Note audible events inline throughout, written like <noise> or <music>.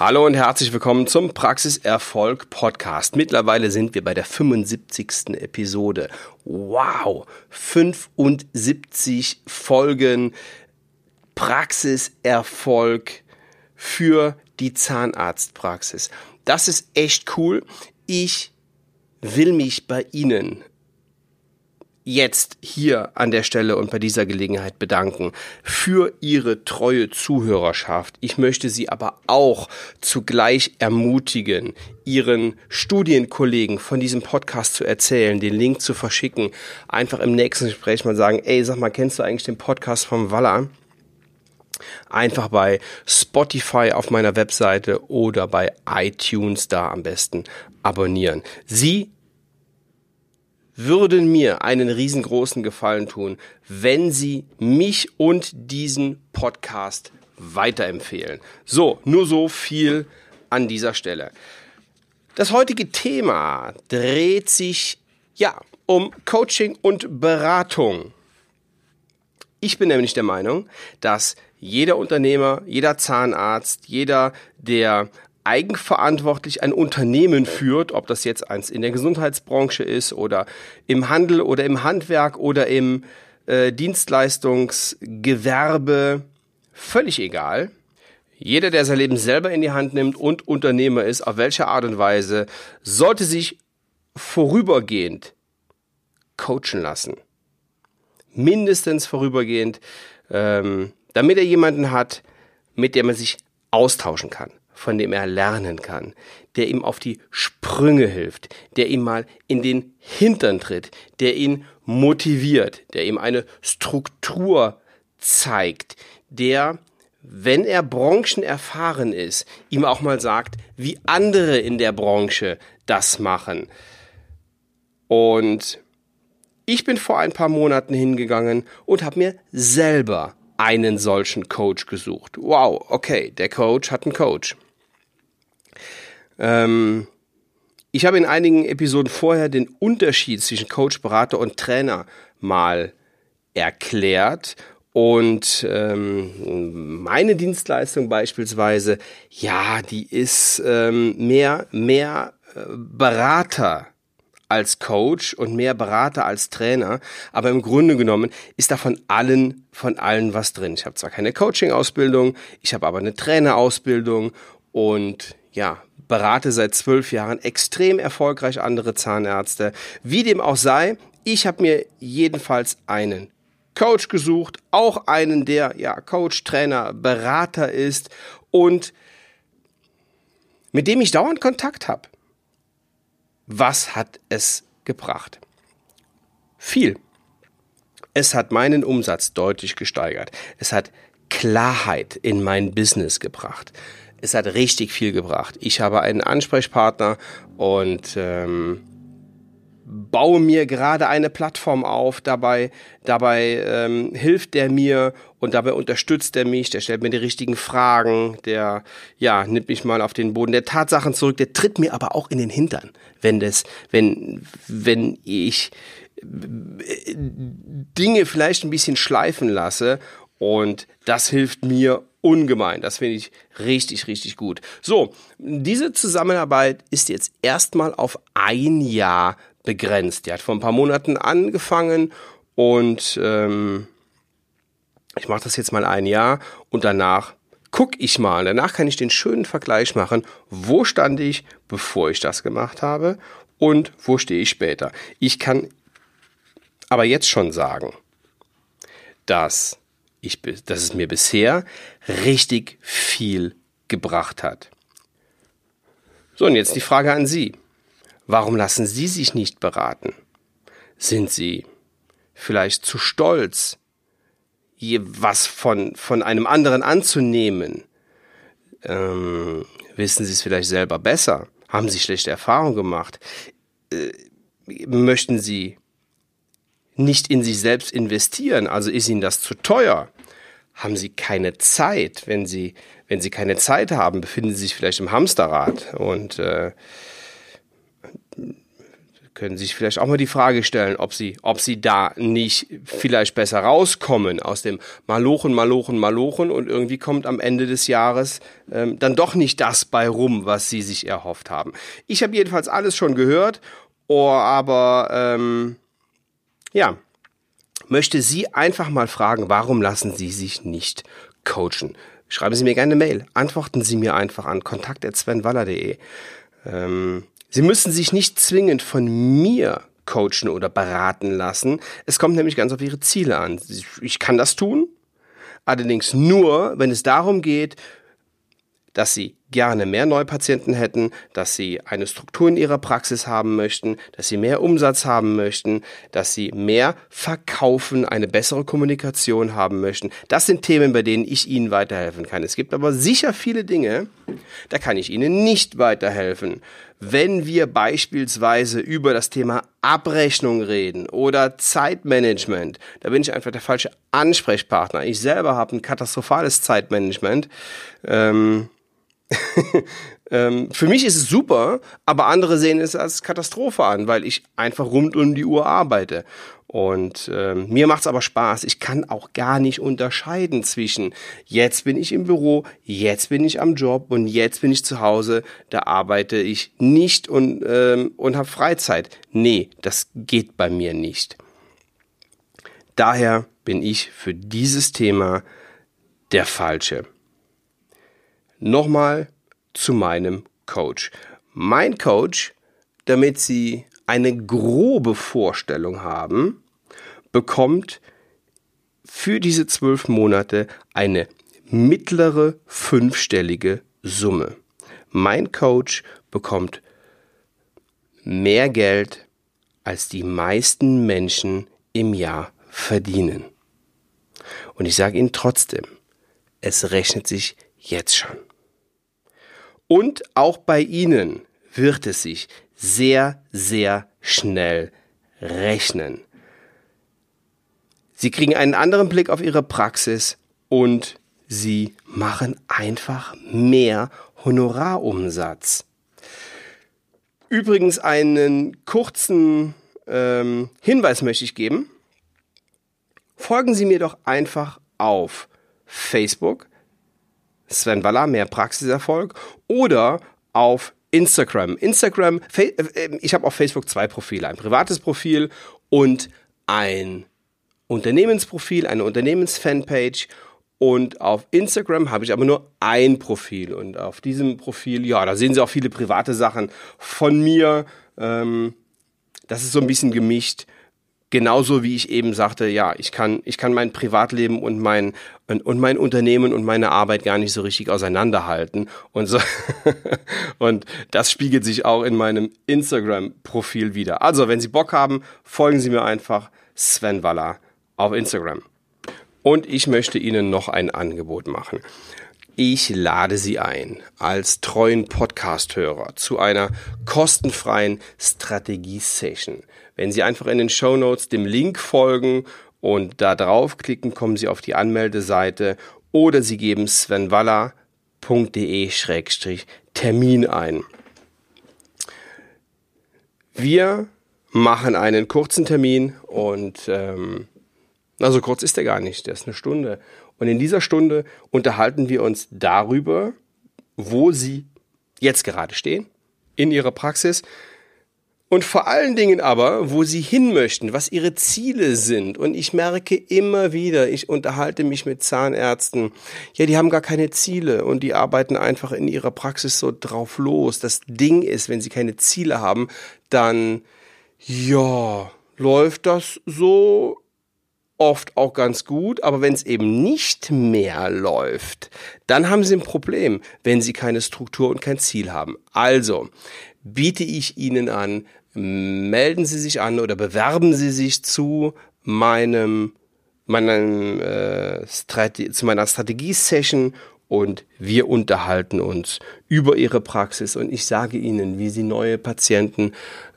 Hallo und herzlich willkommen zum Praxiserfolg Podcast. Mittlerweile sind wir bei der 75. Episode. Wow, 75 Folgen Praxiserfolg für die Zahnarztpraxis. Das ist echt cool. Ich will mich bei Ihnen jetzt hier an der Stelle und bei dieser Gelegenheit bedanken für Ihre treue Zuhörerschaft. Ich möchte Sie aber auch zugleich ermutigen, Ihren Studienkollegen von diesem Podcast zu erzählen, den Link zu verschicken, einfach im nächsten Gespräch mal sagen, ey, sag mal, kennst du eigentlich den Podcast vom Waller? Einfach bei Spotify auf meiner Webseite oder bei iTunes da am besten abonnieren. Sie würden mir einen riesengroßen Gefallen tun, wenn Sie mich und diesen Podcast weiterempfehlen. So, nur so viel an dieser Stelle. Das heutige Thema dreht sich ja um Coaching und Beratung. Ich bin nämlich der Meinung, dass jeder Unternehmer, jeder Zahnarzt, jeder, der eigenverantwortlich ein Unternehmen führt, ob das jetzt eins in der Gesundheitsbranche ist oder im Handel oder im Handwerk oder im äh, Dienstleistungsgewerbe, völlig egal. Jeder, der sein Leben selber in die Hand nimmt und Unternehmer ist, auf welche Art und Weise, sollte sich vorübergehend coachen lassen. Mindestens vorübergehend, ähm, damit er jemanden hat, mit dem er sich austauschen kann von dem er lernen kann, der ihm auf die Sprünge hilft, der ihm mal in den Hintern tritt, der ihn motiviert, der ihm eine Struktur zeigt, der, wenn er Branchen erfahren ist, ihm auch mal sagt, wie andere in der Branche das machen. Und ich bin vor ein paar Monaten hingegangen und habe mir selber einen solchen Coach gesucht. Wow, okay, der Coach hat einen Coach. Ähm, ich habe in einigen Episoden vorher den Unterschied zwischen Coach, Berater und Trainer mal erklärt. Und ähm, meine Dienstleistung beispielsweise, ja, die ist ähm, mehr, mehr äh, Berater als Coach und mehr Berater als Trainer, aber im Grunde genommen ist da von allen, von allen was drin. Ich habe zwar keine Coaching-Ausbildung, ich habe aber eine Trainerausbildung und ja, berate seit zwölf Jahren extrem erfolgreich andere Zahnärzte. Wie dem auch sei, ich habe mir jedenfalls einen Coach gesucht, auch einen, der ja Coach, Trainer, Berater ist und mit dem ich dauernd Kontakt habe. Was hat es gebracht? Viel. Es hat meinen Umsatz deutlich gesteigert. Es hat Klarheit in mein Business gebracht es hat richtig viel gebracht. Ich habe einen Ansprechpartner und ähm, baue mir gerade eine Plattform auf. Dabei, dabei ähm, hilft der mir und dabei unterstützt er mich. Der stellt mir die richtigen Fragen. Der ja nimmt mich mal auf den Boden der Tatsachen zurück. Der tritt mir aber auch in den Hintern, wenn das, wenn wenn ich äh, Dinge vielleicht ein bisschen schleifen lasse und das hilft mir ungemein. Das finde ich richtig, richtig gut. So, diese Zusammenarbeit ist jetzt erstmal auf ein Jahr begrenzt. Die hat vor ein paar Monaten angefangen und ähm, ich mache das jetzt mal ein Jahr und danach gucke ich mal. Danach kann ich den schönen Vergleich machen, wo stand ich, bevor ich das gemacht habe und wo stehe ich später. Ich kann aber jetzt schon sagen, dass ich, dass es mir bisher richtig viel gebracht hat. So, und jetzt die Frage an Sie. Warum lassen Sie sich nicht beraten? Sind Sie vielleicht zu stolz, was von, von einem anderen anzunehmen? Ähm, wissen Sie es vielleicht selber besser? Haben Sie schlechte Erfahrungen gemacht? Äh, möchten Sie nicht in sich selbst investieren, also ist ihnen das zu teuer, haben sie keine Zeit. Wenn sie, wenn sie keine Zeit haben, befinden sie sich vielleicht im Hamsterrad und äh, können sich vielleicht auch mal die Frage stellen, ob Sie, ob Sie da nicht vielleicht besser rauskommen aus dem Malochen, Malochen, Malochen und irgendwie kommt am Ende des Jahres ähm, dann doch nicht das bei rum, was Sie sich erhofft haben. Ich habe jedenfalls alles schon gehört, oh, aber ähm, ja, möchte Sie einfach mal fragen, warum lassen Sie sich nicht coachen? Schreiben Sie mir gerne eine Mail. Antworten Sie mir einfach an kontakt.svenwaller.de. Ähm, Sie müssen sich nicht zwingend von mir coachen oder beraten lassen. Es kommt nämlich ganz auf Ihre Ziele an. Ich kann das tun, allerdings nur, wenn es darum geht, dass Sie gerne mehr Neupatienten hätten, dass sie eine Struktur in ihrer Praxis haben möchten, dass sie mehr Umsatz haben möchten, dass sie mehr verkaufen, eine bessere Kommunikation haben möchten. Das sind Themen, bei denen ich Ihnen weiterhelfen kann. Es gibt aber sicher viele Dinge, da kann ich Ihnen nicht weiterhelfen. Wenn wir beispielsweise über das Thema Abrechnung reden oder Zeitmanagement, da bin ich einfach der falsche Ansprechpartner. Ich selber habe ein katastrophales Zeitmanagement. Ähm, <laughs> ähm, für mich ist es super, aber andere sehen es als Katastrophe an, weil ich einfach rund um die Uhr arbeite. Und ähm, mir macht's aber Spaß. Ich kann auch gar nicht unterscheiden zwischen jetzt bin ich im Büro, jetzt bin ich am Job und jetzt bin ich zu Hause. Da arbeite ich nicht und, ähm, und habe Freizeit. Nee, das geht bei mir nicht. Daher bin ich für dieses Thema der Falsche. Nochmal zu meinem Coach. Mein Coach, damit Sie eine grobe Vorstellung haben, bekommt für diese zwölf Monate eine mittlere fünfstellige Summe. Mein Coach bekommt mehr Geld, als die meisten Menschen im Jahr verdienen. Und ich sage Ihnen trotzdem, es rechnet sich jetzt schon. Und auch bei Ihnen wird es sich sehr, sehr schnell rechnen. Sie kriegen einen anderen Blick auf Ihre Praxis und Sie machen einfach mehr Honorarumsatz. Übrigens einen kurzen ähm, Hinweis möchte ich geben. Folgen Sie mir doch einfach auf Facebook Sven Waller, mehr Praxiserfolg oder auf Instagram. Instagram, äh, ich habe auf Facebook zwei Profile, ein privates Profil und ein Unternehmensprofil, eine Unternehmensfanpage. Und auf Instagram habe ich aber nur ein Profil. Und auf diesem Profil, ja, da sehen Sie auch viele private Sachen von mir. Ähm, das ist so ein bisschen gemischt genauso wie ich eben sagte, ja, ich kann, ich kann mein Privatleben und mein, und mein Unternehmen und meine Arbeit gar nicht so richtig auseinanderhalten. Und so, <laughs> und das spiegelt sich auch in meinem Instagram-Profil wieder. Also, wenn Sie Bock haben, folgen Sie mir einfach Sven Waller auf Instagram. Und ich möchte Ihnen noch ein Angebot machen. Ich lade Sie ein, als treuen Podcast-Hörer zu einer kostenfreien Strategie-Session. Wenn Sie einfach in den Show Notes dem Link folgen und da draufklicken, kommen Sie auf die Anmeldeseite oder Sie geben svenwaller.de-termin ein. Wir machen einen kurzen Termin und ähm, na, so kurz ist der gar nicht, der ist eine Stunde. Und in dieser Stunde unterhalten wir uns darüber, wo Sie jetzt gerade stehen in Ihrer Praxis und vor allen Dingen aber, wo Sie hin möchten, was Ihre Ziele sind. Und ich merke immer wieder, ich unterhalte mich mit Zahnärzten, ja, die haben gar keine Ziele und die arbeiten einfach in ihrer Praxis so drauf los. Das Ding ist, wenn sie keine Ziele haben, dann, ja, läuft das so oft auch ganz gut, aber wenn es eben nicht mehr läuft, dann haben Sie ein Problem, wenn Sie keine Struktur und kein Ziel haben. Also biete ich Ihnen an, melden Sie sich an oder bewerben Sie sich zu meinem, meinem äh, Strate zu meiner Strategie-Session und wir unterhalten uns über Ihre Praxis und ich sage Ihnen, wie Sie neue Patienten,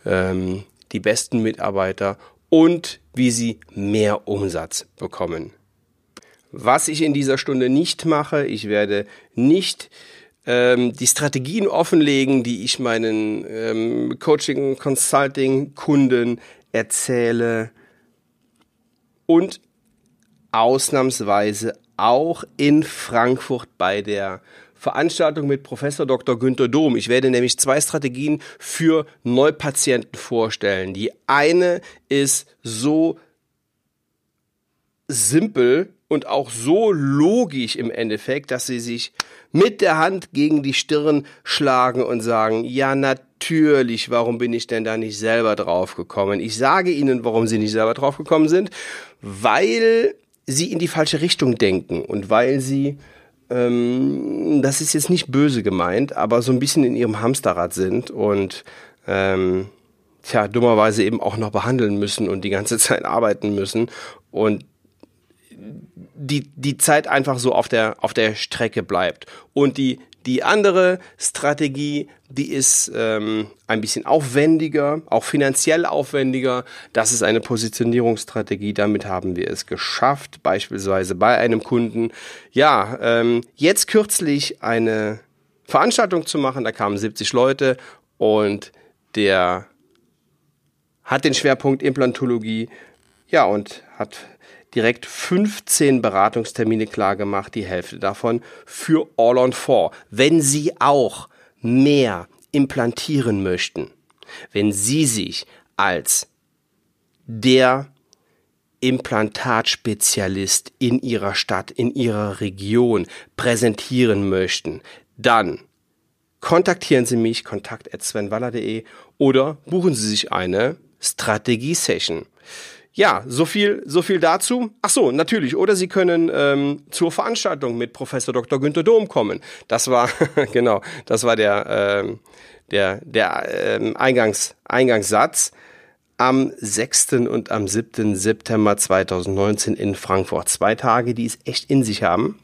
ähm, die besten Mitarbeiter und wie sie mehr Umsatz bekommen. Was ich in dieser Stunde nicht mache, ich werde nicht ähm, die Strategien offenlegen, die ich meinen ähm, Coaching, Consulting, Kunden erzähle und ausnahmsweise auch in Frankfurt bei der Veranstaltung mit Professor Dr. Günther Dom. Ich werde nämlich zwei Strategien für Neupatienten vorstellen. Die eine ist so simpel und auch so logisch im Endeffekt, dass sie sich mit der Hand gegen die Stirn schlagen und sagen, ja natürlich, warum bin ich denn da nicht selber drauf gekommen? Ich sage Ihnen, warum Sie nicht selber drauf gekommen sind, weil Sie in die falsche Richtung denken und weil Sie ähm, das ist jetzt nicht böse gemeint, aber so ein bisschen in ihrem Hamsterrad sind und ähm, tja, dummerweise eben auch noch behandeln müssen und die ganze <laughs> Zeit arbeiten müssen und die, die Zeit einfach so auf der, auf der Strecke bleibt. Und die, die andere Strategie, die ist ähm, ein bisschen aufwendiger, auch finanziell aufwendiger. Das ist eine Positionierungsstrategie. Damit haben wir es geschafft, beispielsweise bei einem Kunden. Ja, ähm, jetzt kürzlich eine Veranstaltung zu machen. Da kamen 70 Leute und der hat den Schwerpunkt Implantologie. Ja, und hat direkt 15 Beratungstermine klar gemacht, die Hälfte davon für All on Four. Wenn Sie auch mehr implantieren möchten, wenn Sie sich als der Implantatspezialist in Ihrer Stadt, in Ihrer Region präsentieren möchten, dann kontaktieren Sie mich, kontakt.svenwaller.de oder buchen Sie sich eine Strategie-Session. Ja, so viel, so viel dazu. Ach so, natürlich. Oder Sie können ähm, zur Veranstaltung mit Professor Dr. Günther Dom kommen. Das war <laughs> genau, das war der ähm, der der ähm, Eingangs Eingangssatz am 6. und am 7. September 2019 in Frankfurt. Zwei Tage, die es echt in sich haben.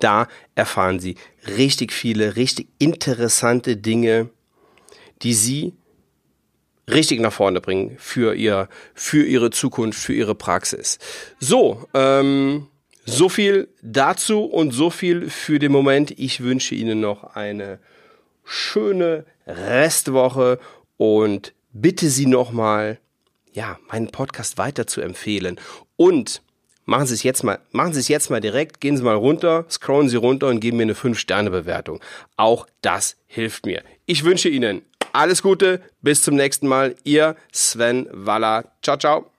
Da erfahren Sie richtig viele, richtig interessante Dinge, die Sie richtig nach vorne bringen für ihr, für ihre Zukunft, für ihre Praxis. So, ähm, so viel dazu und so viel für den Moment. Ich wünsche Ihnen noch eine schöne Restwoche und bitte Sie nochmal, ja, meinen Podcast weiter zu empfehlen und Machen Sie es jetzt mal, machen Sie es jetzt mal direkt, gehen Sie mal runter, scrollen Sie runter und geben mir eine 5-Sterne-Bewertung. Auch das hilft mir. Ich wünsche Ihnen alles Gute, bis zum nächsten Mal. Ihr Sven Waller. Ciao, ciao.